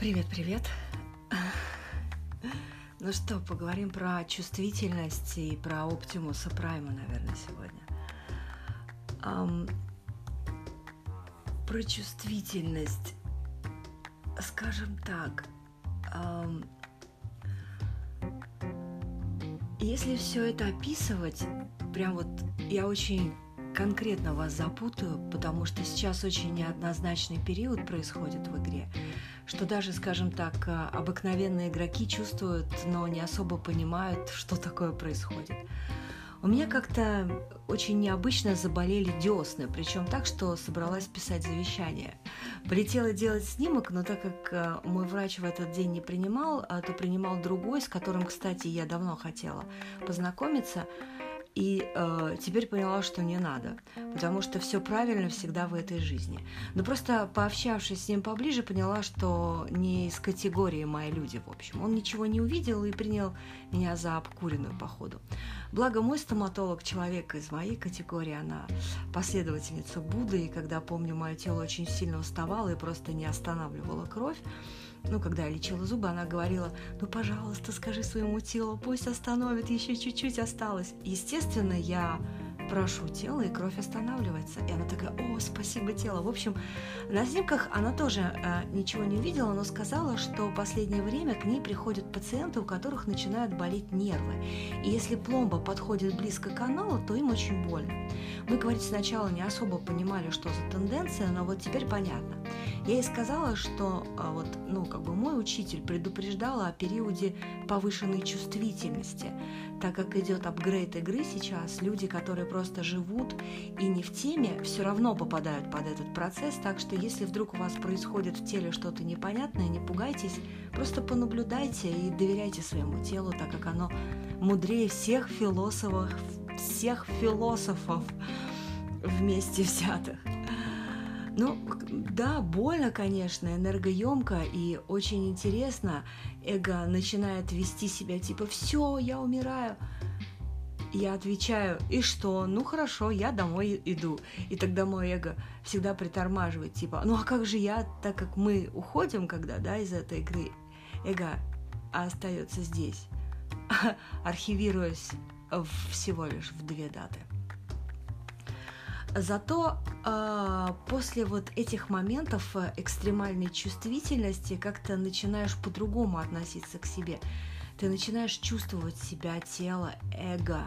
Привет, привет. Ну что, поговорим про чувствительность и про Оптимуса Прайма, наверное, сегодня. Um, про чувствительность, скажем так, um, если все это описывать, прям вот я очень конкретно вас запутаю, потому что сейчас очень неоднозначный период происходит в игре, что даже, скажем так, э, обыкновенные игроки чувствуют, но не особо понимают, что такое происходит. У меня как-то очень необычно заболели десны, причем так, что собралась писать завещание. Полетела делать снимок, но так как э, мой врач в этот день не принимал, а то принимал другой, с которым, кстати, я давно хотела познакомиться, и э, теперь поняла, что не надо, потому что все правильно всегда в этой жизни. Но просто пообщавшись с ним поближе, поняла, что не из категории мои люди, в общем. Он ничего не увидел и принял меня за обкуренную, походу. Благо, мой стоматолог, человек из моей категории, она последовательница Будды, и когда, помню, мое тело очень сильно уставало и просто не останавливало кровь, ну, когда я лечила зубы, она говорила, ну, пожалуйста, скажи своему телу, пусть остановит, еще чуть-чуть осталось. Естественно, я прошу тело, и кровь останавливается. И она такая, о, спасибо, тело. В общем, на снимках она тоже э, ничего не увидела, но сказала, что в последнее время к ней приходят пациенты, у которых начинают болеть нервы. И если пломба подходит близко к каналу, то им очень больно. Мы, говорит, сначала не особо понимали, что за тенденция, но вот теперь понятно. Я ей сказала, что а, вот, ну, как бы мой учитель предупреждал о периоде повышенной чувствительности, так как идет апгрейд игры сейчас, люди, которые просто живут и не в теме, все равно попадают под этот процесс, так что если вдруг у вас происходит в теле что-то непонятное, не пугайтесь, просто понаблюдайте и доверяйте своему телу, так как оно мудрее всех философов, всех философов вместе взятых. Ну, да, больно, конечно, энергоемко и очень интересно. Эго начинает вести себя типа «все, я умираю». Я отвечаю, и что? Ну хорошо, я домой иду. И тогда мой эго всегда притормаживает, типа, ну а как же я, так как мы уходим, когда, да, из этой игры, эго остается здесь, архивируясь всего лишь в две даты. Зато э, после вот этих моментов э, экстремальной чувствительности как-то начинаешь по-другому относиться к себе. Ты начинаешь чувствовать себя, тело, эго.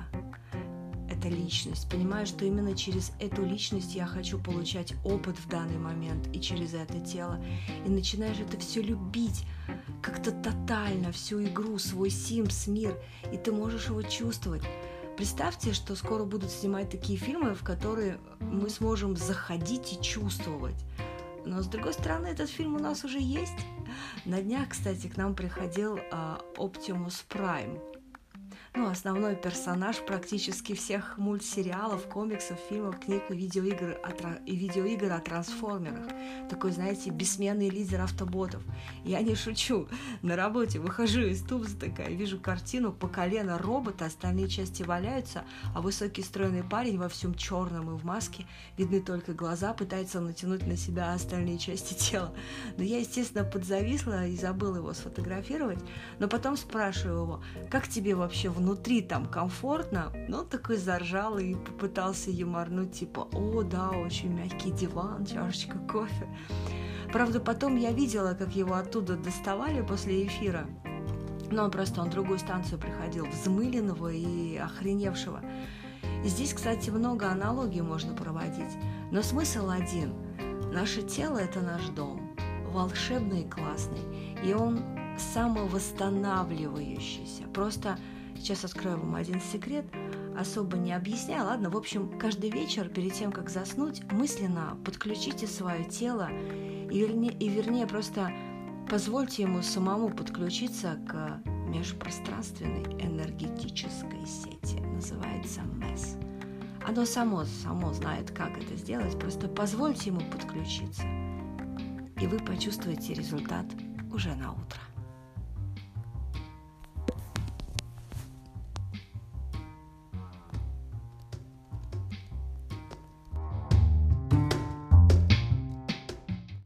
Это личность. Понимаешь, что именно через эту личность я хочу получать опыт в данный момент и через это тело. И начинаешь это все любить как-то тотально, всю игру, свой Sims, мир. И ты можешь его чувствовать. Представьте, что скоро будут снимать такие фильмы, в которые мы сможем заходить и чувствовать. Но с другой стороны, этот фильм у нас уже есть. На днях, кстати, к нам приходил uh, Optimus Prime ну, основной персонаж практически всех мультсериалов, комиксов, фильмов, книг и видеоигр о, и видеоигр о трансформерах. Такой, знаете, бессменный лидер автоботов. Я не шучу. На работе выхожу из тубза такая, вижу картину по колено робота, остальные части валяются, а высокий стройный парень во всем черном и в маске, видны только глаза, пытается натянуть на себя остальные части тела. Но я, естественно, подзависла и забыла его сфотографировать, но потом спрашиваю его, как тебе вообще в внутри там комфортно, но он такой заржал и попытался юморнуть, типа, о, да, очень мягкий диван, чашечка кофе. Правда, потом я видела, как его оттуда доставали после эфира. Но он просто он другую станцию приходил, взмыленного и охреневшего. Здесь, кстати, много аналогий можно проводить. Но смысл один. Наше тело – это наш дом. Волшебный и классный. И он самовосстанавливающийся. Просто Сейчас открою вам один секрет, особо не объясняю, ладно? В общем, каждый вечер перед тем, как заснуть, мысленно подключите свое тело и вернее, и вернее просто позвольте ему самому подключиться к межпространственной энергетической сети. Называется МЭС. Оно само, само знает, как это сделать, просто позвольте ему подключиться. И вы почувствуете результат уже на утро.